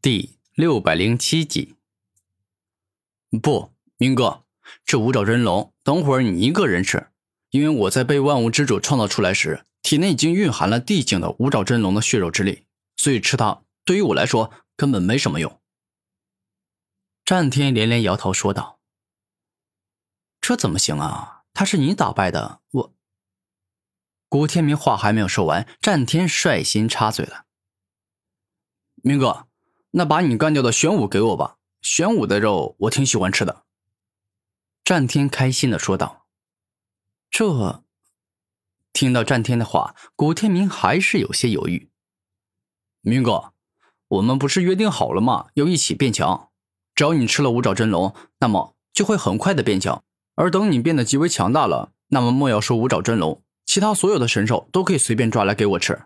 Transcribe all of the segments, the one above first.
第六百零七集。不，明哥，这五爪真龙，等会儿你一个人吃，因为我在被万物之主创造出来时，体内已经蕴含了地境的五爪真龙的血肉之力，所以吃它对于我来说根本没什么用。战天连连摇头说道：“这怎么行啊？他是你打败的，我……”古天明话还没有说完，战天率先插嘴了：“明哥。”那把你干掉的玄武给我吧，玄武的肉我挺喜欢吃的。”战天开心的说道。这，听到战天的话，古天明还是有些犹豫。明哥，我们不是约定好了吗？要一起变强。只要你吃了五爪真龙，那么就会很快的变强。而等你变得极为强大了，那么莫要说五爪真龙，其他所有的神兽都可以随便抓来给我吃。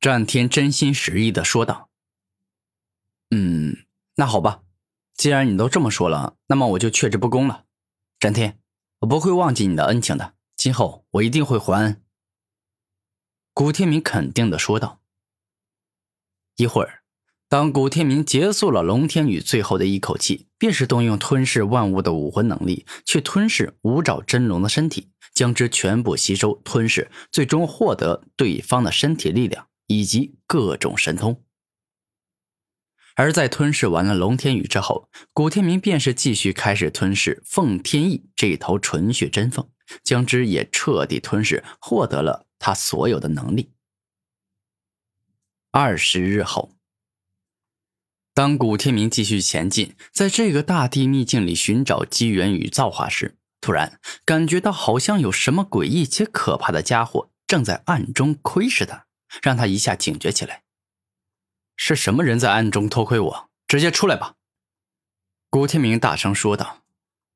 战天真心实意的说道。那好吧，既然你都这么说了，那么我就却之不恭了。战天，我不会忘记你的恩情的，今后我一定会还。古天明肯定的说道。一会儿，当古天明结束了龙天宇最后的一口气，便是动用吞噬万物的武魂能力，去吞噬五爪真龙的身体，将之全部吸收吞噬，最终获得对方的身体力量以及各种神通。而在吞噬完了龙天宇之后，古天明便是继续开始吞噬凤天翼这头纯血真凤，将之也彻底吞噬，获得了他所有的能力。二十日后，当古天明继续前进，在这个大地秘境里寻找机缘与造化时，突然感觉到好像有什么诡异且可怕的家伙正在暗中窥视他，让他一下警觉起来。是什么人在暗中偷窥我？直接出来吧！古天明大声说道。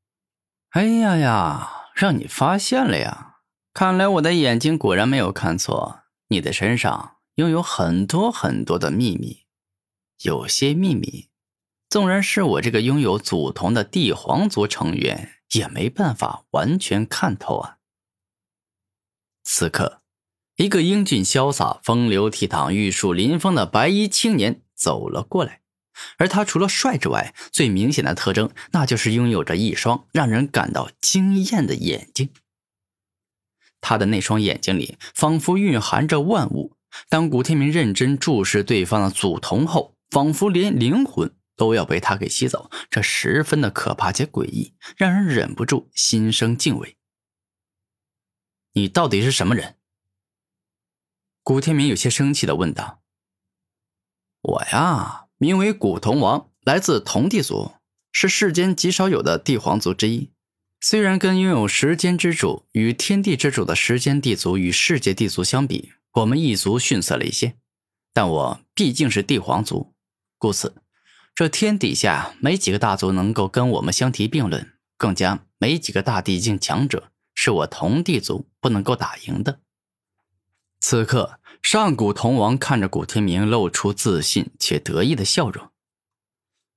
“哎呀呀，让你发现了呀！看来我的眼睛果然没有看错，你的身上拥有很多很多的秘密。有些秘密，纵然是我这个拥有祖宗的帝皇族成员，也没办法完全看透啊。”此刻。一个英俊潇洒、风流倜傥、玉树临风的白衣青年走了过来，而他除了帅之外，最明显的特征那就是拥有着一双让人感到惊艳的眼睛。他的那双眼睛里仿佛蕴含着万物。当古天明认真注视对方的祖瞳后，仿佛连灵魂都要被他给吸走，这十分的可怕且诡异，让人忍不住心生敬畏。你到底是什么人？古天明有些生气的问道：“我呀，名为古铜王，来自铜地族，是世间极少有的帝皇族之一。虽然跟拥有时间之主与天地之主的时间地族与世界地族相比，我们一族逊色了一些，但我毕竟是帝皇族，故此，这天底下没几个大族能够跟我们相提并论，更加没几个大地境强者是我铜地族不能够打赢的。”此刻，上古铜王看着古天明，露出自信且得意的笑容。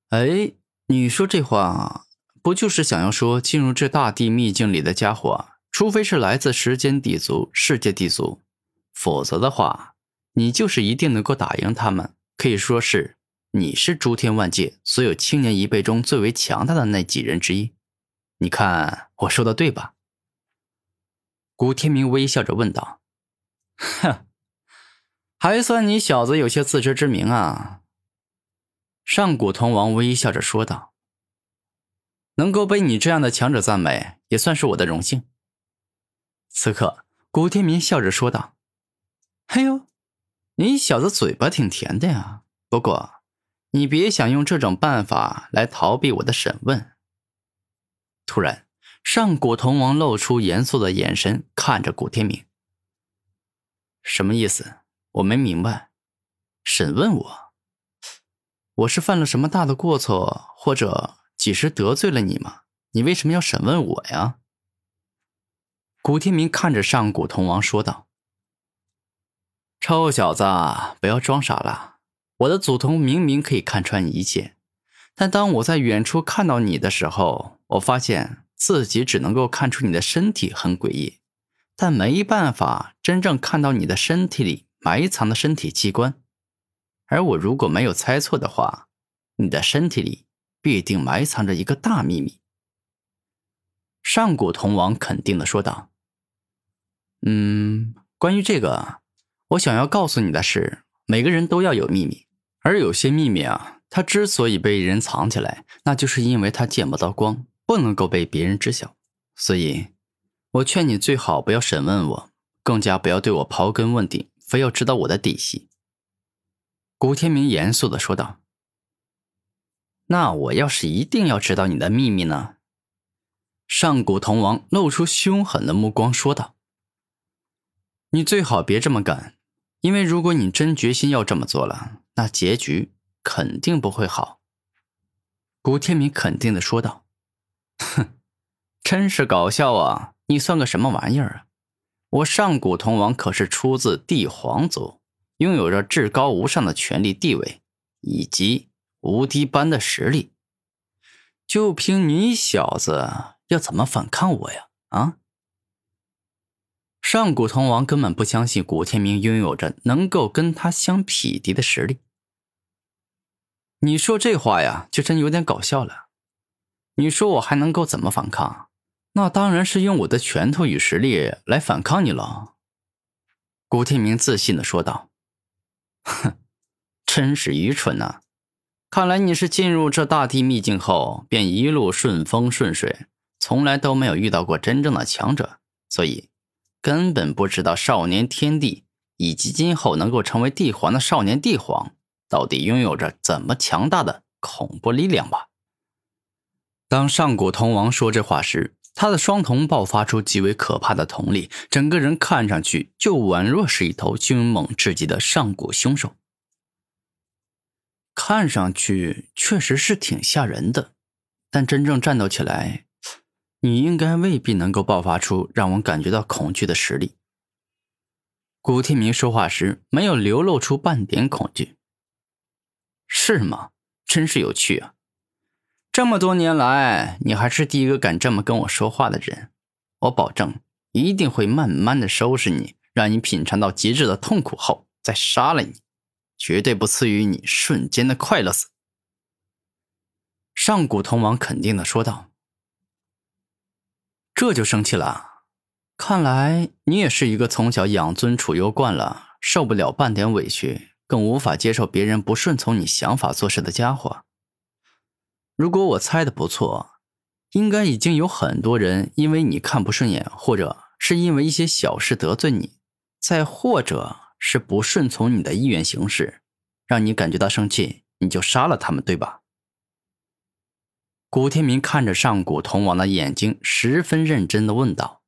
哎，你说这话，不就是想要说，进入这大地秘境里的家伙，除非是来自时间地族、世界地族，否则的话，你就是一定能够打赢他们。可以说是，你是诸天万界所有青年一辈中最为强大的那几人之一。你看我说的对吧？古天明微笑着问道。哼，还算你小子有些自知之明啊！上古铜王微笑着说道：“能够被你这样的强者赞美，也算是我的荣幸。”此刻，古天明笑着说道：“哎呦，你小子嘴巴挺甜的呀！不过，你别想用这种办法来逃避我的审问。”突然，上古铜王露出严肃的眼神看着古天明。什么意思？我没明白。审问我？我是犯了什么大的过错，或者几时得罪了你吗？你为什么要审问我呀？古天明看着上古铜王说道：“臭小子，不要装傻了。我的祖宗明明可以看穿一切，但当我在远处看到你的时候，我发现自己只能够看出你的身体很诡异。”但没办法真正看到你的身体里埋藏的身体器官。而我如果没有猜错的话，你的身体里必定埋藏着一个大秘密。”上古铜王肯定的说道。“嗯，关于这个，我想要告诉你的是，每个人都要有秘密，而有些秘密啊，它之所以被人藏起来，那就是因为它见不到光，不能够被别人知晓。所以，我劝你最好不要审问我。”更加不要对我刨根问底，非要知道我的底细。”古天明严肃的说道。“那我要是一定要知道你的秘密呢？”上古铜王露出凶狠的目光说道。“你最好别这么干，因为如果你真决心要这么做了，那结局肯定不会好。”古天明肯定的说道。“哼，真是搞笑啊！你算个什么玩意儿啊？”我上古铜王可是出自帝皇族，拥有着至高无上的权力地位，以及无敌般的实力。就凭你小子要怎么反抗我呀？啊！上古铜王根本不相信古天明拥有着能够跟他相匹敌的实力。你说这话呀，就真有点搞笑了。你说我还能够怎么反抗？那当然是用我的拳头与实力来反抗你了。”古天明自信的说道。“哼，真是愚蠢呐！看来你是进入这大地秘境后便一路顺风顺水，从来都没有遇到过真正的强者，所以根本不知道少年天帝以及今后能够成为帝皇的少年帝皇到底拥有着怎么强大的恐怖力量吧？”当上古铜王说这话时，他的双瞳爆发出极为可怕的瞳力，整个人看上去就宛若是一头凶猛至极的上古凶兽。看上去确实是挺吓人的，但真正战斗起来，你应该未必能够爆发出让我感觉到恐惧的实力。古天明说话时没有流露出半点恐惧，是吗？真是有趣啊！这么多年来，你还是第一个敢这么跟我说话的人。我保证，一定会慢慢的收拾你，让你品尝到极致的痛苦后再杀了你，绝对不赐予你瞬间的快乐死。上古铜王肯定的说道：“这就生气了，看来你也是一个从小养尊处优惯了，受不了半点委屈，更无法接受别人不顺从你想法做事的家伙。”如果我猜的不错，应该已经有很多人因为你看不顺眼，或者是因为一些小事得罪你，再或者是不顺从你的意愿行事，让你感觉到生气，你就杀了他们，对吧？古天明看着上古铜王的眼睛，十分认真的问道。